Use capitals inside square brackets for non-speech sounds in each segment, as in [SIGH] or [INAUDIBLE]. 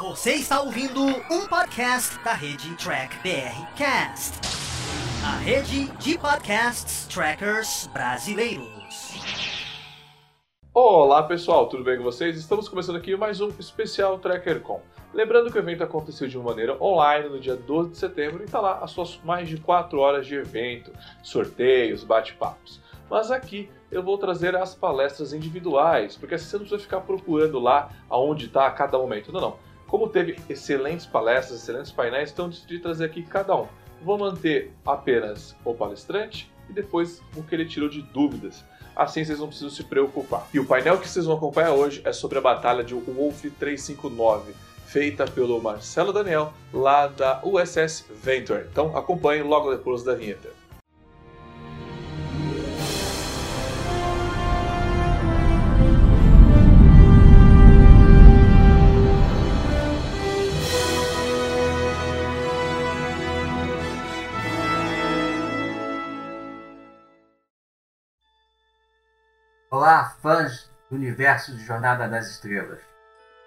Você está ouvindo um podcast da rede Track BR Cast, a rede de podcasts trackers brasileiros. Olá pessoal, tudo bem com vocês? Estamos começando aqui mais um especial TrackerCon. Lembrando que o evento aconteceu de uma maneira online no dia 12 de setembro e está lá as suas mais de 4 horas de evento, sorteios, bate-papos. Mas aqui eu vou trazer as palestras individuais, porque assim você não precisa ficar procurando lá aonde está a cada momento. Não, não. Como teve excelentes palestras, excelentes painéis, então decidi trazer aqui cada um. Vou manter apenas o palestrante e depois o que ele tirou de dúvidas. Assim vocês não precisam se preocupar. E o painel que vocês vão acompanhar hoje é sobre a batalha de Wolf 359, feita pelo Marcelo Daniel, lá da USS Venture. Então acompanhe logo depois da vinheta. Fãs do universo de Jornada das Estrelas.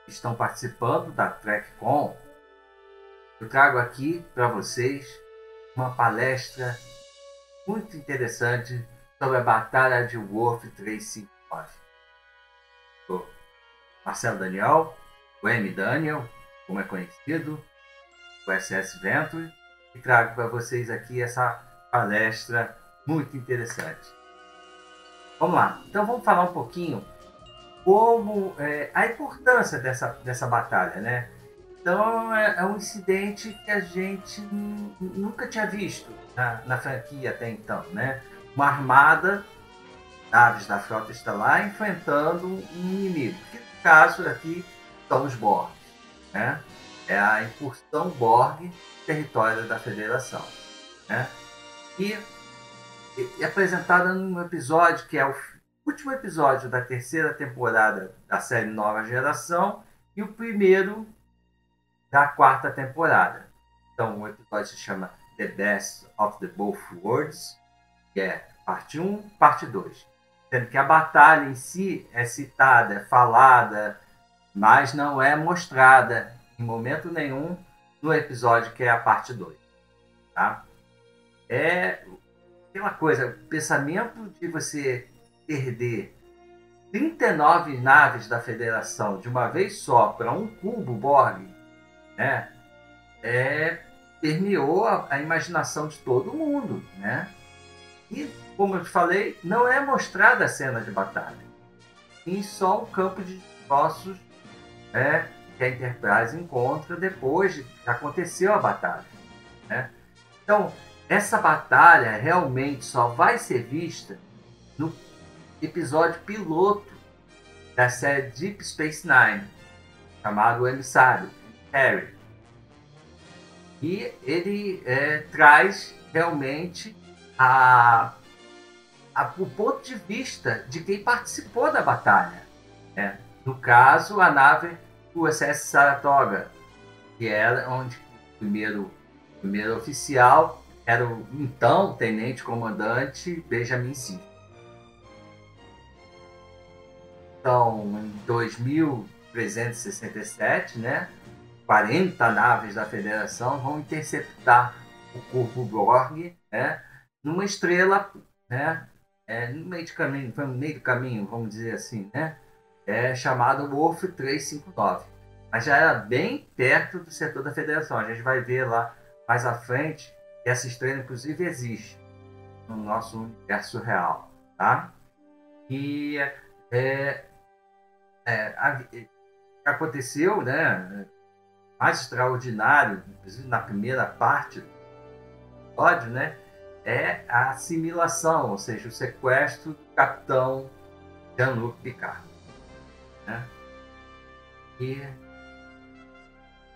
Estão participando da TrekCon. Eu trago aqui para vocês uma palestra muito interessante sobre a Batalha de Wolf 359. Sou Marcelo Daniel, o M. Daniel, como é conhecido, o SS Venture, e trago para vocês aqui essa palestra muito interessante. Vamos lá. Então vamos falar um pouquinho como é, a importância dessa, dessa batalha, né? Então é, é um incidente que a gente nunca tinha visto na, na, franquia até então, né? Uma armada, naves da frota estelar enfrentando um inimigo. Que no caso aqui são os Borg, né? É a incursão Borg território da Federação, né? E é apresentada num episódio que é o último episódio da terceira temporada da série Nova Geração e o primeiro da quarta temporada. Então, o episódio se chama The Best of the Both Worlds, que é parte 1, parte 2. Sendo que a batalha em si é citada, é falada, mas não é mostrada em momento nenhum no episódio que é a parte 2. Tá? É aquela coisa, o pensamento de você perder 39 naves da Federação de uma vez só para um cubo Borg, né? É, permeou a, a, imaginação de todo mundo, né? E, como eu te falei, não é mostrada a cena de batalha. E só um campo de destroços né, que a Enterprise encontra depois de que aconteceu a batalha. Né? Então, essa batalha realmente só vai ser vista no episódio piloto da série Deep Space Nine, chamado O Emissário, Harry. E ele é, traz realmente a, a, o ponto de vista de quem participou da batalha. Né? No caso, a nave USS Saratoga, que era onde o primeiro, primeiro oficial era o então tenente-comandante Benjamin Sim. Então, em 2367, né, 40 naves da Federação vão interceptar o corpo Borg né, numa estrela, né, é, no meio de caminho, no meio do caminho, vamos dizer assim, né, é chamado Wolf 359. Mas já era bem perto do setor da Federação. A gente vai ver lá mais à frente essa estrela, inclusive, existe no nosso universo real, tá? E é, é, a, aconteceu, né? Mais extraordinário, inclusive na primeira parte do episódio, né? É a assimilação, ou seja, o sequestro do capitão Jean-Luc Picard. Né? E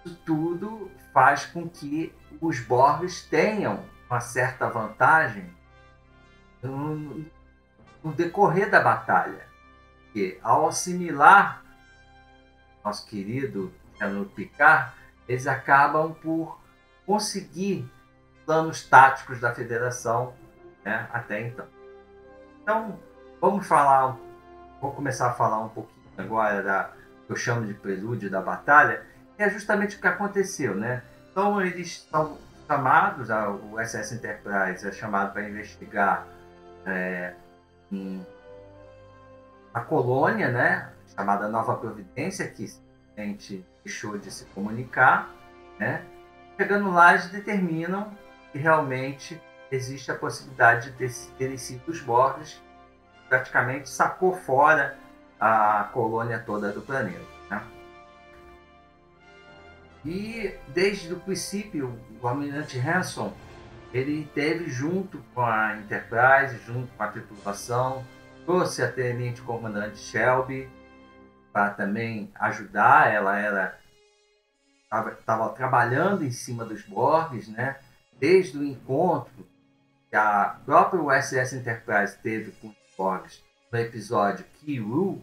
isso tudo faz com que os Borges tenham uma certa vantagem no, no decorrer da batalha. Que ao assimilar nosso querido Jean Picard, eles acabam por conseguir planos táticos da federação né, até então. Então, vamos falar, vou começar a falar um pouquinho agora da que eu chamo de prelúdio da batalha, é justamente o que aconteceu, né? Então eles são chamados, o SS Enterprise é chamado para investigar é, a colônia, né? Chamada Nova Providência, que a gente deixou de se comunicar, né? Chegando lá, eles determinam que realmente existe a possibilidade de terem sido os Borges praticamente sacou fora a colônia toda do planeta. Né? E desde o princípio, o almirante Hanson ele teve junto com a Enterprise, junto com a tripulação, trouxe a tenente comandante Shelby para também ajudar. Ela era estava trabalhando em cima dos Borgs, né? Desde o encontro que a própria USS Enterprise teve com os Borgs no episódio Kiru,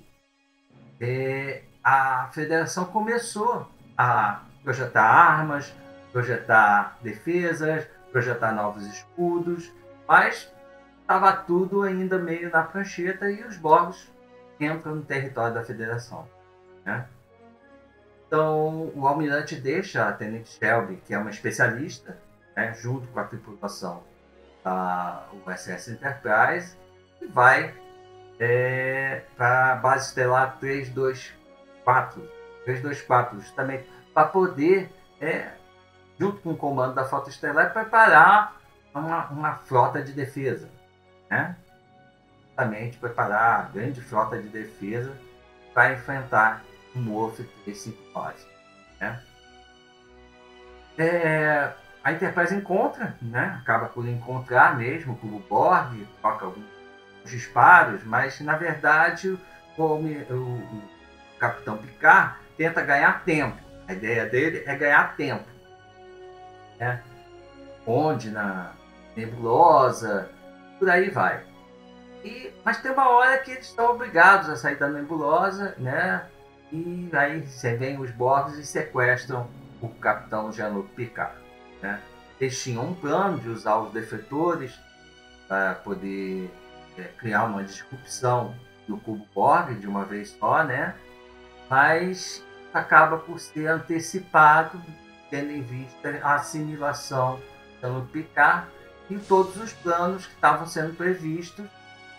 é, a Federação começou a projetar armas, projetar defesas, projetar novos escudos, mas estava tudo ainda meio na prancheta e os Borgs entram no território da Federação. Né? Então, o almirante deixa a Tenente Shelby, que é uma especialista, né, junto com a tripulação da USS Enterprise, e vai é, para a base estelar 324, 324, justamente para poder, é, junto com o comando da frota estelar, preparar uma, uma frota de defesa. Né? Justamente preparar a grande frota de defesa para enfrentar um Wolf 359. Né? É, a Enterprise encontra, né? acaba por encontrar mesmo com o Borg, toca alguns disparos, mas na verdade o, o, o Capitão Picard tenta ganhar tempo. A ideia dele é ganhar tempo. Né? Onde na nebulosa, por aí vai. E, mas tem uma hora que eles estão obrigados a sair da nebulosa, né? E aí vem os Borgs e sequestram o capitão Jean-Luc Picard. Né? Eles tinham um plano de usar os defletores para poder é, criar uma disrupção do cubo Borg de uma vez só, né? Mas acaba por ser antecipado, tendo em vista a assimilação pelo Picard e todos os planos que estavam sendo previstos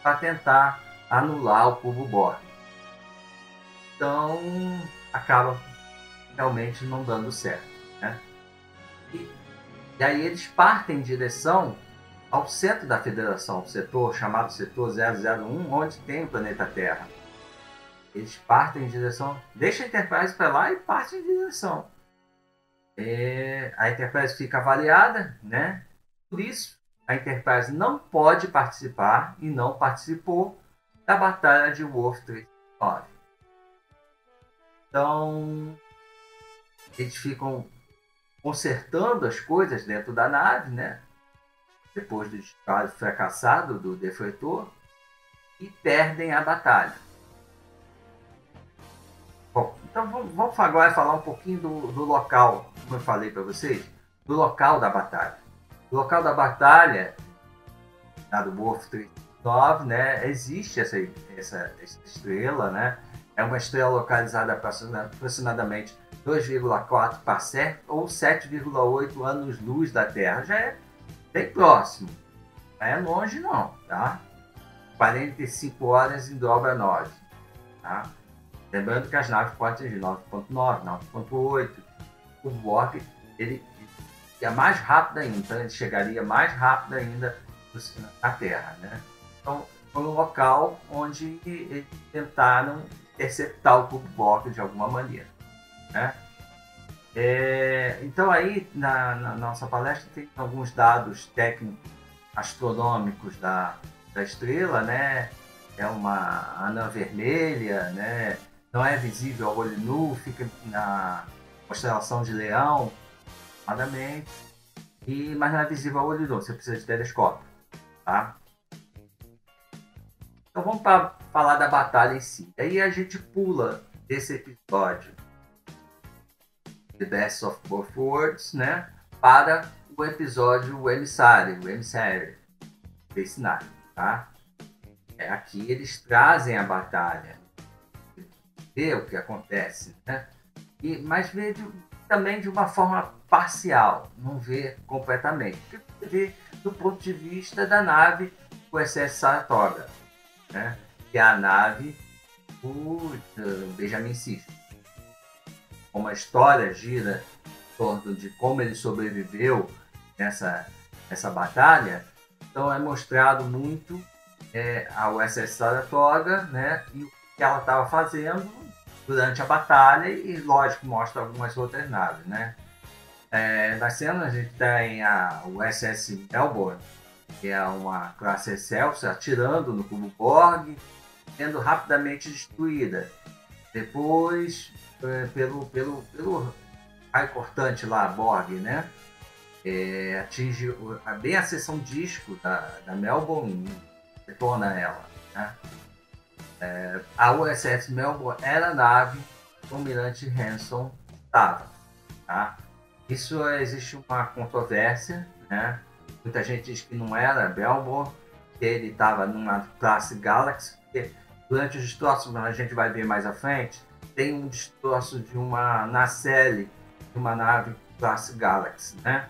para tentar anular o cubo Borg. Então, acaba realmente não dando certo. Né? E, e aí eles partem em direção ao centro da federação, o setor chamado setor 001, onde tem o planeta Terra. Eles partem em direção, deixa a Enterprise para lá e partem em direção. É, a Enterprise fica avaliada, né? Por isso, a Enterprise não pode participar e não participou da batalha de Wolf 39. Então, eles ficam consertando as coisas dentro da nave, né? Depois do disparo fracassado do defletor e perdem a batalha. Então vamos agora falar um pouquinho do, do local, como eu falei para vocês, do local da batalha. O local da batalha, lá do Wolf 39, né? Existe essa, essa, essa estrela, né? é uma estrela localizada aproximadamente 2,4 parsec ou 7,8 anos-luz da Terra. Já é bem próximo. Não é longe não, tá? 45 horas em dobra 9, tá? Lembrando que as naves podem de 9.9, 9.8. O Borg, ele é mais rápido ainda, então ele chegaria mais rápido ainda na Terra, né? Então, foi um local onde eles tentaram interceptar o cubo Borg de alguma maneira. Né? É, então aí na, na, nossa palestra tem alguns dados técnicos astronômicos da, da estrela, né? É uma anã vermelha, né? Não é visível ao olho nu, fica na constelação de Leão, aproximadamente. E, mas não é visível ao olho nu, você precisa de telescópio, tá? Então vamos para falar da batalha em si. Aí a gente pula esse episódio The Best of Both Worlds, né? Para o episódio O Emissário, o Emissário desse nave, tá? É, aqui eles trazem a batalha, vê o que acontece, né? e, mas vê de, também de uma forma parcial, não vê completamente. Porque vê do ponto de vista da nave USS Saratoga, né? que é a nave do Benjamin Sisto. Como a história gira em torno de como ele sobreviveu nessa, nessa batalha, então é mostrado muito é, a USS Saratoga né? e o que ela estava fazendo durante a batalha e, lógico, mostra algumas outras naves, né? É, nas cenas a gente tem a USS Melbourne, que é uma classe Excelsior, atirando no cubo Borg, sendo rapidamente destruída. Depois, é, pelo, pelo, pelo raio cortante lá, Borg, né? É, atinge bem a seção disco da, da Melbourne e detona ela. Né? É, a USS Melbourne era a nave que o almirante Hanson estava. Tá? Isso existe uma controvérsia, né? Muita gente diz que não era Melbourne, que ele estava numa classe Galaxy, porque durante os destroços, a gente vai ver mais à frente, tem um destroço de uma nacelle de uma nave classe Galaxy, né?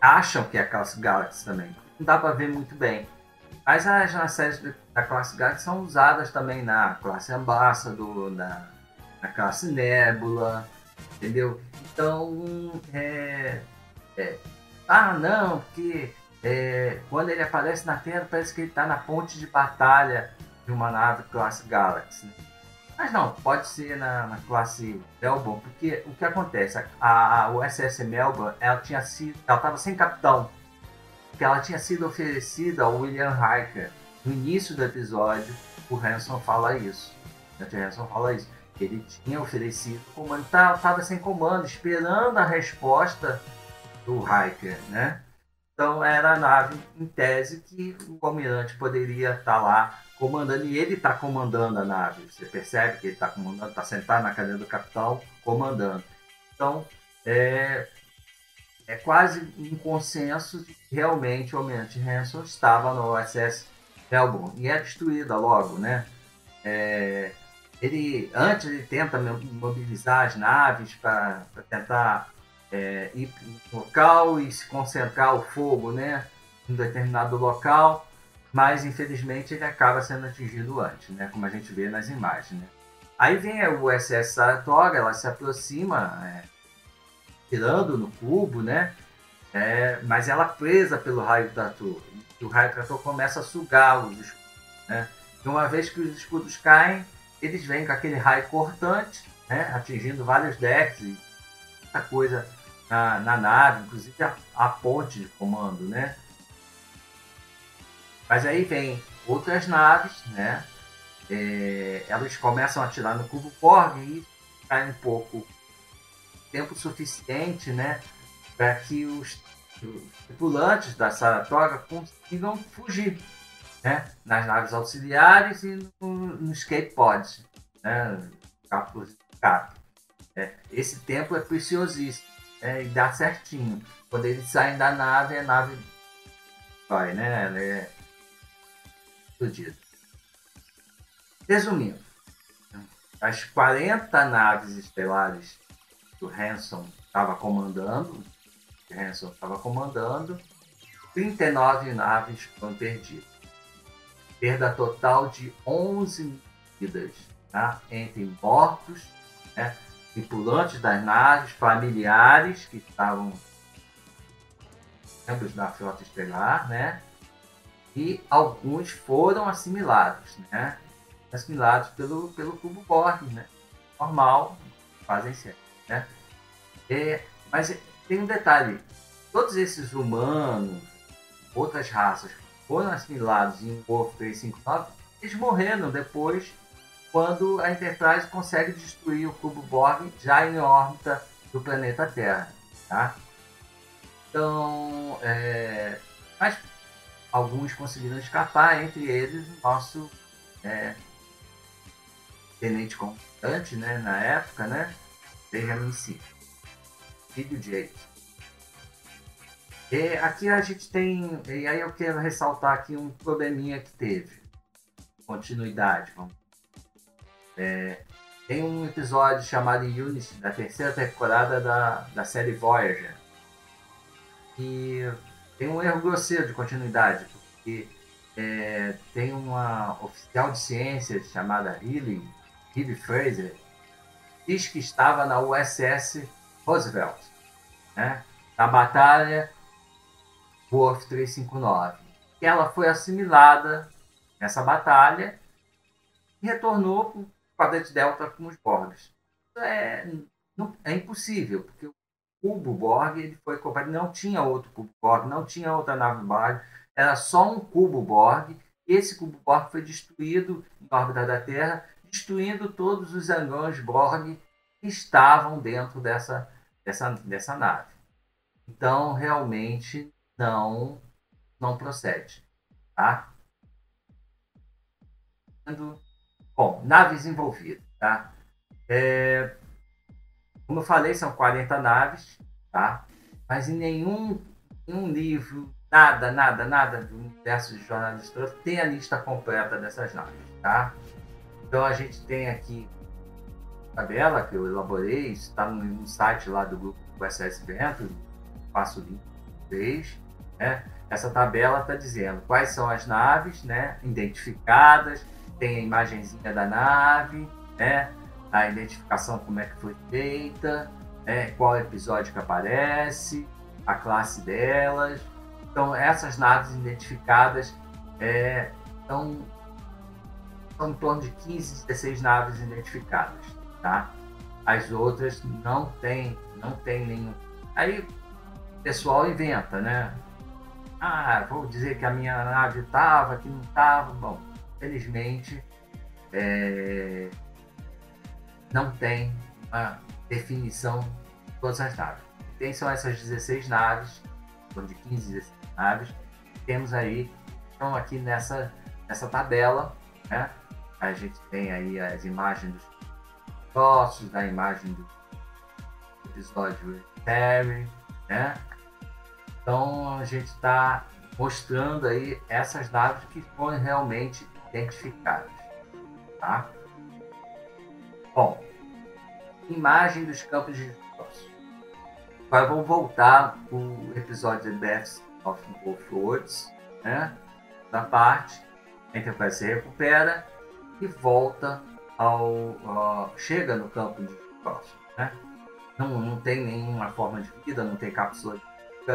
Acham que é classe Galaxy também. Não dá para ver muito bem. Mas as nacelles da classe Galaxy são usadas também na classe Ambassador, na, na classe Nebula, entendeu? Então, é, é, ah, não, porque é, quando ele aparece na Terra parece que ele está na ponte de batalha de uma nave classe Galaxy. Né? Mas não, pode ser na, na, classe Melbourne, porque o que acontece? A, a USS Melbourne, ela tinha sido, ela estava sem capitão, porque ela tinha sido oferecida ao William Riker no início do episódio. O Hanson fala isso. O Hanson fala isso. Ele tinha oferecido comando, estava tá, sem comando, esperando a resposta do Riker, né? Então era a nave, em tese, que o almirante poderia estar tá lá comandando, e ele está comandando a nave. Você percebe que ele está comandando, está sentado na cadeira do capitão, comandando. Então, é, é quase um consenso de que realmente o Almirante Hanson estava no USS Melbourne. E é destruída logo, né? É, ele, antes ele tenta mobilizar as naves para tentar é, ir para local e se concentrar o fogo, né? Em um determinado local mas infelizmente ele acaba sendo atingido antes, né? Como a gente vê nas imagens, né? Aí vem o USS Saratoga, ela se aproxima, é, tirando no cubo, né? É, mas ela presa pelo raio trator. E o raio trator começa a sugar os escudos, né? E uma vez que os escudos caem, eles vêm com aquele raio cortante, né? Atingindo vários decks e muita coisa na, na nave, inclusive a, a ponte de comando, né? Mas aí vem outras naves, né? É, elas começam a atirar no cubo Borg e cai um pouco tempo suficiente, né? Para que os, tripulantes da Saratoga consigam fugir, né? Nas naves auxiliares e no, no escape pods, né? Cápsulas de. É, esse tempo é preciosíssimo é, e dá certinho. Quando eles saem da nave, a nave vai, né? Ela é explodido. Resumindo, as 40 naves estelares que o Hanson estava comandando, Hanson estava comandando, 39 naves foram perdidas. Perda total de 11 vidas, tá? entre mortos, né? tripulantes das naves, familiares que estavam membros da frota estelar, né? e alguns foram assimilados, né? Assimilados pelo, pelo cubo Borg, né? Normal, fazem certo, né? É, mas tem um detalhe, todos esses humanos, outras raças, foram assimilados em Wolf 359, eles morreram depois quando a Enterprise consegue destruir o cubo Borg já em órbita do planeta Terra, tá? Então, é, mas alguns conseguiram escapar, entre eles o nosso é, tenente comandante, né, na época, né, Benjamin C. Filho de aqui a gente tem, e aí eu quero ressaltar aqui um probleminha que teve, continuidade, vamos. É, tem um episódio chamado Unity, da terceira temporada da, da série Voyager. E tem um erro grosseiro de continuidade, porque é, tem uma oficial de ciências chamada Hilly, Hilly Fraser, diz que estava na USS Roosevelt, né, na batalha Wolf 359. E ela foi assimilada nessa batalha e retornou para o quadrante Delta com os Borgs. É, é impossível, porque o cubo Borg ele foi comprado, não tinha outro cubo Borg, não tinha outra nave Borg, era só um cubo Borg. Esse cubo Borg foi destruído em órbita da Terra, destruindo todos os zangões Borg que estavam dentro dessa, dessa, dessa nave. Então, realmente, não, não procede. Tá? Bom, naves envolvidas. Tá? É, como eu falei, são 40 naves, tá? mas em nenhum, nenhum livro, nada, nada, nada do universo de jornalistas tem a lista completa dessas naves. Tá? Então a gente tem aqui tabela que eu elaborei, está no, site lá do grupo SS Vento, passo o link vocês. Né? Essa tabela está dizendo quais são as naves né, identificadas, tem a imagenzinha da nave, né, a identificação como é que foi feita, né, qual episódio que aparece, a classe delas. Então, essas naves identificadas é, são, são em torno de 15, 16 naves identificadas. Tá? As outras não tem, não tem nenhum. Aí o pessoal inventa, né? Ah, vou dizer que a minha nave estava, que não estava. Bom, felizmente é, não tem uma definição de todas as naves. Tem são essas 16 naves, são de 15, 16 naves. Temos aí, estão aqui nessa, nessa tabela, né? A gente tem aí as imagens dos troços, da imagem do episódio Terry, né? Então a gente está mostrando aí essas naves que foram realmente identificadas. Tá? Bom, imagem dos campos de destroço. Agora vamos voltar o episódio de Deaths of Both Worlds, né? da parte a se recupera e volta ao, ao, chega no campo de destroço. Né? Não, não tem nenhuma forma de vida, não tem cápsula de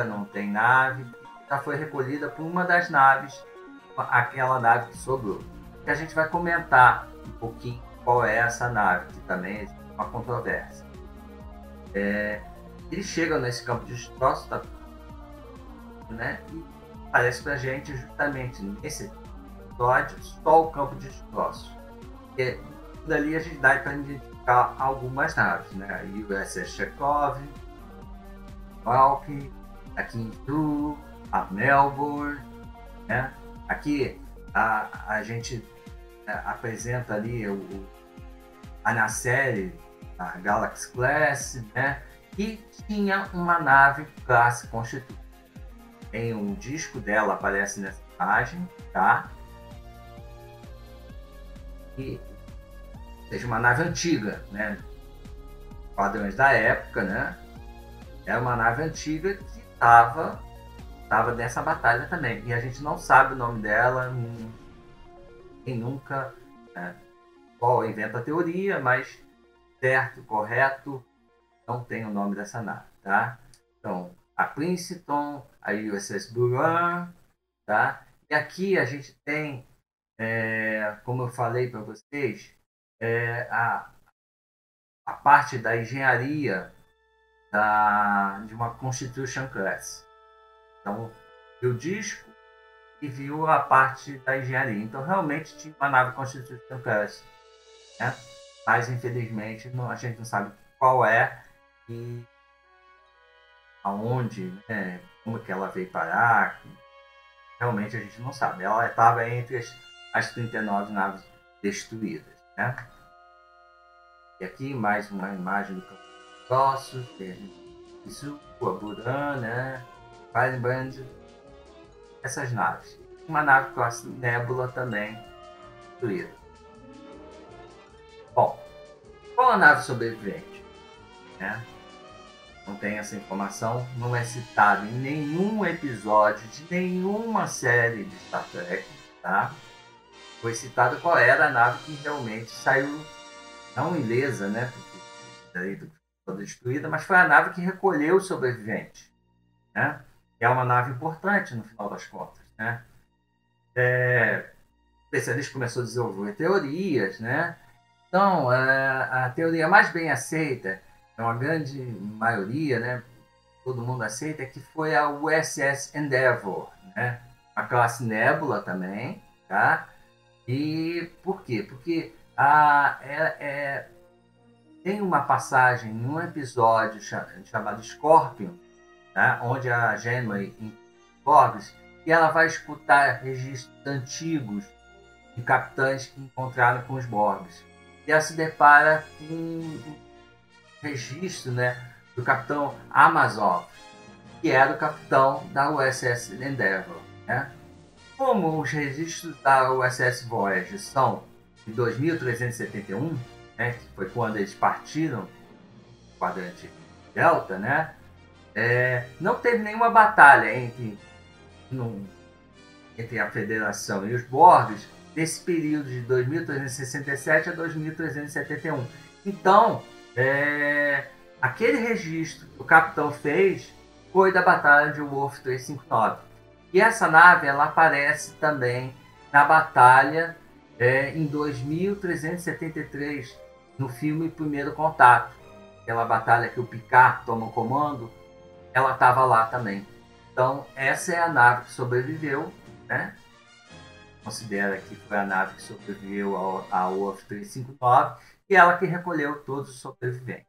não tem nave, já foi recolhida por uma das naves, aquela nave que sobrou. E a gente vai comentar um pouquinho qual é essa nave, que também é uma controvérsia. É, eles chegam nesse campo de destroço, tá, né, e aparece para a gente justamente nesse episódio só o campo de destroços. E dali a gente dá para identificar algumas naves, né? A USS Chekhov, aqui em Sul, a Melbourne, né? Aqui a, a gente é, apresenta ali o, a na série a Galaxy Class, né? E tinha uma nave classe Constituinte. Tem um disco dela aparece nessa imagem, tá? E seja uma nave antiga, né? Padrões da época, né? É uma nave antiga que estava tava nessa batalha também. E a gente não sabe o nome dela, quem nunca né, qual inventa a teoria, mas certo, correto, não tem o nome dessa nave, tá? Então, a Princeton, a USS Buran, tá? E aqui a gente tem, é, como eu falei para vocês, é, a, a parte da engenharia da, de uma Constitution Class. Então, viu o disco e viu a parte da engenharia. Então, realmente tinha uma nave Constitution Class. Né? Mas, infelizmente, não, a gente não sabe qual é e aonde, né? como que ela veio parar. Realmente a gente não sabe. Ela estava entre as, as 39 naves destruídas. Né? E aqui mais uma imagem do campo Sócio, isso, a Buran, né? Firebrand, essas naves. Uma nave classe Nebula também destruída. Bom, Qual a nave sobrevivente? Né? Não tem essa informação, não é citado em nenhum episódio de nenhuma série de Star Trek, tá? Foi citado qual era a nave que realmente saiu, não ilesa, né? Porque daí foi destruída, mas foi a nave que recolheu os sobreviventes, né? Que é uma nave importante no final das contas, né? É, o especialista começou a desenvolver teorias, né? Então, a, a teoria mais bem aceita é uma grande maioria, né, todo mundo aceita, que foi a USS Endeavour, né, a classe Nebula também, tá? E por quê? Porque a, é, é, tem uma passagem em um episódio chamado Scorpion, tá? onde a Janeway Forbes e ela vai escutar registros antigos de capitães que encontraram com os Borgs. E ela se depara com registro né, do capitão Amazov, que era o capitão da USS Endeavour. Né? Como os registros da USS Voyager são de 2371, né, que foi quando eles partiram do quadrante Delta, né, é, não teve nenhuma batalha entre, entre a Federação e os Borgs nesse período de 2367 a 2371. Então, é, aquele registro que o capitão fez foi da batalha de Wolf 359. E essa nave ela aparece também na batalha é, em 2373, no filme Primeiro Contato. Aquela batalha que o Picard toma o comando, ela estava lá também. Então, essa é a nave que sobreviveu, né? Considera que foi a nave que sobreviveu ao, ao Wolf 359 e ela que recolheu todos os sobreviventes.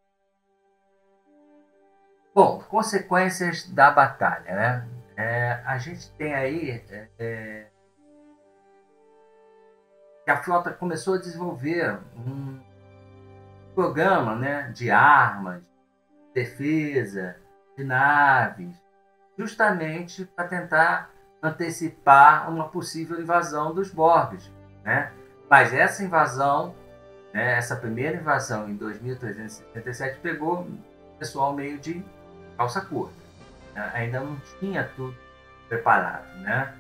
Bom, consequências da batalha, né? É, a gente tem aí é, é, que a frota começou a desenvolver um programa, né, de armas, defesa, de naves, justamente para tentar antecipar uma possível invasão dos Borgs, né? Mas essa invasão né? Essa primeira invasão em 2377 pegou o pessoal meio de calça curta. Né? Ainda não tinha tudo preparado. Né?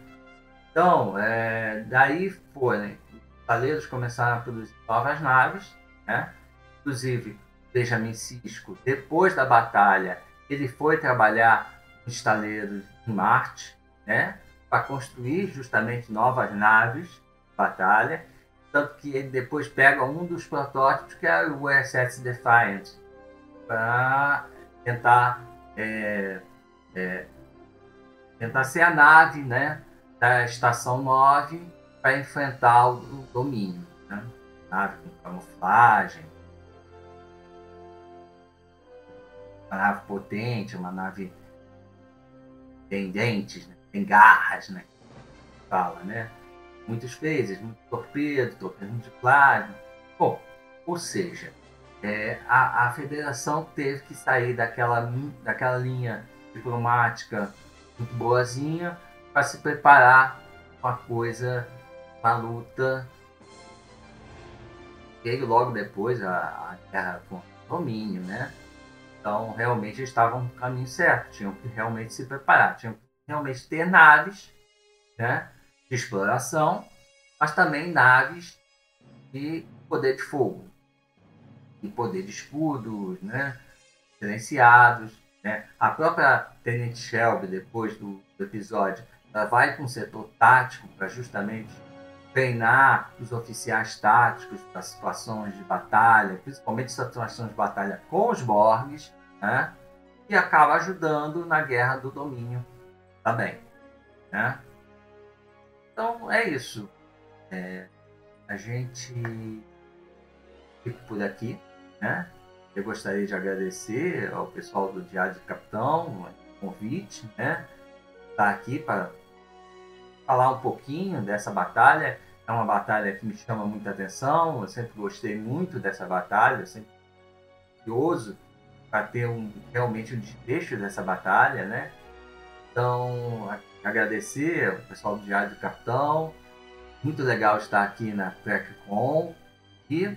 Então, é, daí foi, né? os taleiros começaram a produzir novas naves, né? inclusive Benjamin Cisco, depois da batalha, ele foi trabalhar nos taleiros em Marte, né? para construir justamente novas naves de batalha tanto que ele depois pega um dos protótipos, que é o USS Defiant, para tentar, é, é, tentar ser a nave né, da Estação 9 para enfrentar o, domínio. Né? Nave com camuflagem, uma nave potente, uma nave tem dentes, né? tem garras, né? Fala, né? muitas vezes, muito torpedo, torpedo de plasma. Bom, ou seja, é, a, a federação teve que sair daquela, daquela linha diplomática muito boazinha para se preparar para coisa, uma luta. Veio logo depois a, a guerra com o domínio, né? Então, realmente eles estavam no caminho certo, tinham que realmente se preparar, tinham que realmente ter naves, né? de exploração, mas também naves de poder de fogo, de poder de escudos, né? silenciados. Né? A própria Tenente Shelby, depois do, do episódio, ela vai com o setor tático para justamente treinar os oficiais táticos para situações de batalha, principalmente situações de batalha com os Borgs, né? e acaba ajudando na guerra do domínio também. Né? Então é isso. É, a gente fica por aqui, né? Eu gostaria de agradecer ao pessoal do Diário de Capitão o convite, né? Estar tá aqui para falar um pouquinho dessa batalha. É uma batalha que me chama muita atenção. Eu sempre gostei muito dessa batalha, sempre curioso para ter um, realmente um desfecho dessa batalha, né? Então, agradecer ao pessoal do Diário do Capitão. Muito legal estar aqui na TrekCon. E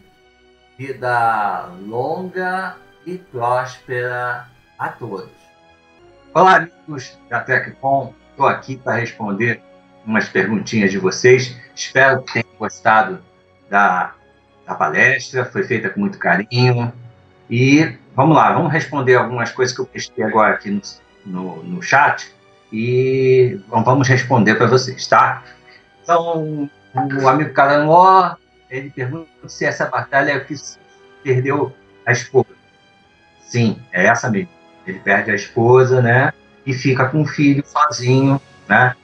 Vida longa e próspera a todos. Olá, amigos da TecCom. Estou aqui para responder umas perguntinhas de vocês. Espero que tenham gostado da, da palestra. Foi feita com muito carinho. E vamos lá, vamos responder algumas coisas que eu postei agora aqui no, no, no chat. E vamos responder para vocês, tá? Então, o amigo Caranó, ele pergunta se essa batalha é que perdeu a esposa. Sim, é essa mesmo. Ele perde a esposa, né? E fica com o filho sozinho, né?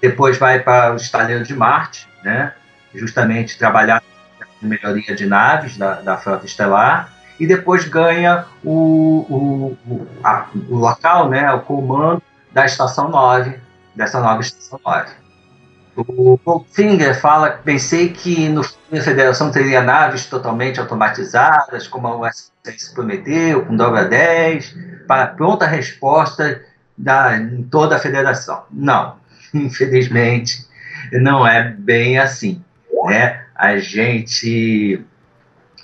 Depois vai para o estaleiro de Marte, né? Justamente trabalhar na melhoria de naves da, da frota estelar. E depois ganha o, o, o, a, o local, né? O comando da Estação 9, dessa nova Estação 9. O Goldfinger fala, pensei que no a Federação teria naves totalmente automatizadas, como a USS prometeu, com dobra 10, para pronta resposta da, em toda a Federação. Não, [LAUGHS] infelizmente, não é bem assim. Né? A gente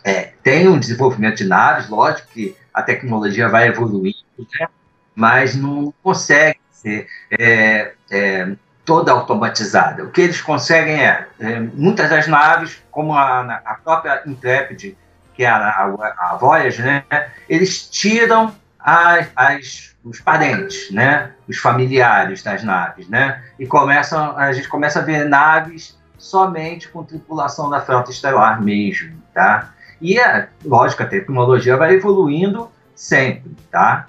é, tem um desenvolvimento de naves, lógico que a tecnologia vai evoluindo, né? mas não consegue ser é, é, toda automatizada. O que eles conseguem é, é muitas das naves, como a, a própria Intrepid, que é a, a, a Voyage, né, eles tiram as, as, os parentes, né, os familiares das naves, né, e começam, a gente começa a ver naves somente com tripulação da frota estelar mesmo, tá? E é lógico, a tecnologia vai evoluindo sempre, tá?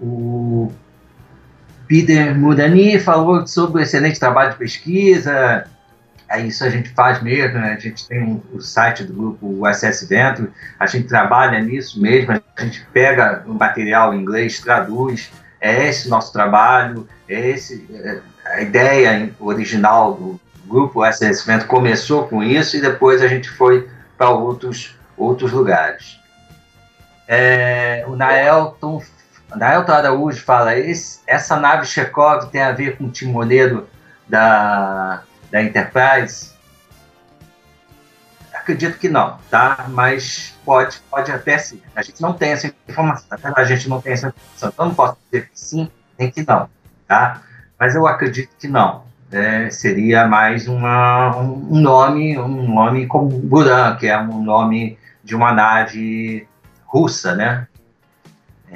O, Peter Murani falou sobre o excelente trabalho de pesquisa. É isso a gente faz mesmo, né? a gente tem o site do grupo USS Venture, a gente trabalha nisso mesmo, a gente pega o material em inglês, traduz, é esse nosso trabalho, é esse é, a ideia original do grupo USS Venture começou com isso e depois a gente foi para outros, outros lugares. É, o Naelton Naelton Araújo fala: essa nave Chekhov tem a ver com o timoneiro da, da Enterprise? Acredito que não, tá? Mas pode, pode até ser. A gente não tem essa informação. Tá? A gente não tem essa informação. Então, não posso dizer que sim, nem que não, tá? Mas eu acredito que não. É, seria mais uma, um nome, um nome como Buran, que é um nome de uma nave russa, né?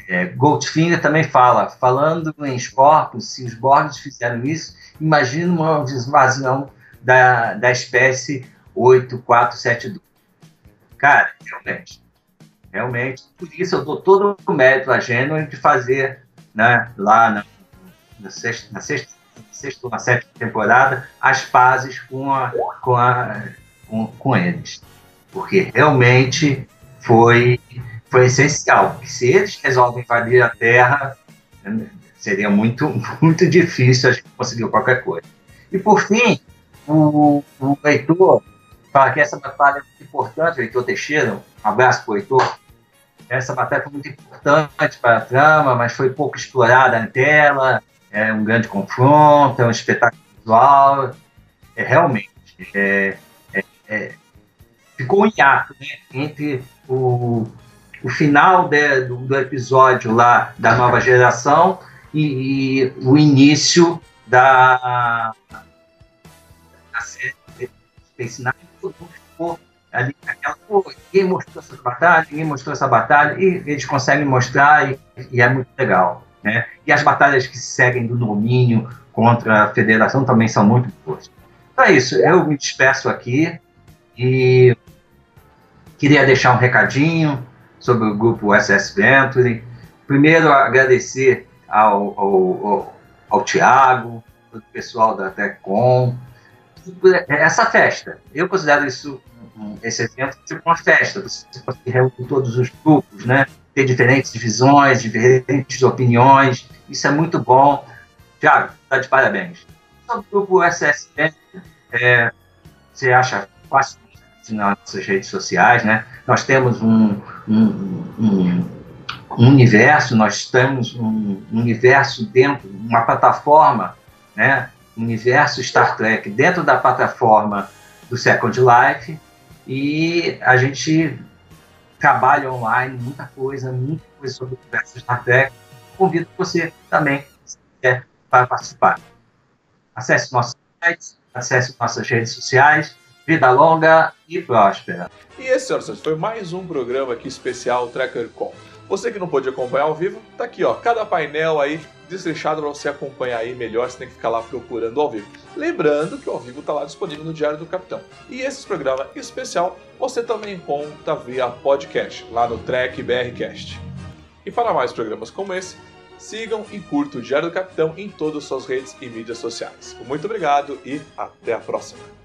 É, Goldfinger também fala, falando em Scorpius, se os Borgs fizeram isso, imagina uma invasão da, da espécie 8472. Cara, realmente, realmente, por isso eu dou todo o mérito a Gênero de fazer né, lá na, na, sexta, na sexta, sexta na sétima temporada as pazes com, a, com, a, com, com eles. Porque realmente foi foi essencial. Se eles resolvem invadir a Terra, seria muito, [LAUGHS] muito difícil a gente conseguir qualquer coisa. E, por fim, o, o Heitor fala que essa batalha é muito importante, o Heitor Teixeira, um abraço para o Heitor, essa batalha foi muito importante para a trama, mas foi pouco explorada na tela, é um grande confronto, é um espetáculo visual, é realmente, é, é, é, ficou um hiato né, entre o, o final de, do, do, episódio lá da nova geração e, e o início da, da série Space Nine, todo mundo ficou ali aquela, pô, ninguém mostrou essa batalha, ninguém mostrou essa batalha, e eles conseguem mostrar e, e é muito legal. Né? E as batalhas que se seguem do domínio contra a federação também são muito boas. Então é isso, eu me despeço aqui e queria deixar um recadinho sobre o grupo SS Venture. Primeiro, agradecer ao, ao, ao, ao Tiago, ao pessoal da Tecom, essa festa. Eu considero isso, esse evento, tipo uma festa. Você pode reunir todos os grupos, né? ter diferentes visões, diferentes opiniões. Isso é muito bom. Tiago, está de parabéns. Sobre o grupo SS é, você acha fácil nas nossas redes sociais, né? Nós temos um, um, um, universo, nós temos um universo dentro, uma plataforma, né? universo Star Trek dentro da plataforma do Second Life e a gente trabalho online, muita coisa, muita coisa sobre o universo Star Trek. Convido você também, se quiser, para participar. Acesse nosso site, acesse nossas redes sociais. Vida longa e próspera. E esse, senhoras e foi mais um programa aqui especial TrackerCon. Você que não pôde acompanhar ao vivo, tá aqui, ó, cada painel aí desleixado para você acompanhar aí melhor, você tem que ficar lá procurando ao vivo. Lembrando que o ao vivo está lá disponível no Diário do Capitão. E esse programa especial você também encontra via podcast, lá no Trek BRcast. E para mais programas como esse, sigam e curtam o Diário do Capitão em todas as suas redes e mídias sociais. Muito obrigado e até a próxima!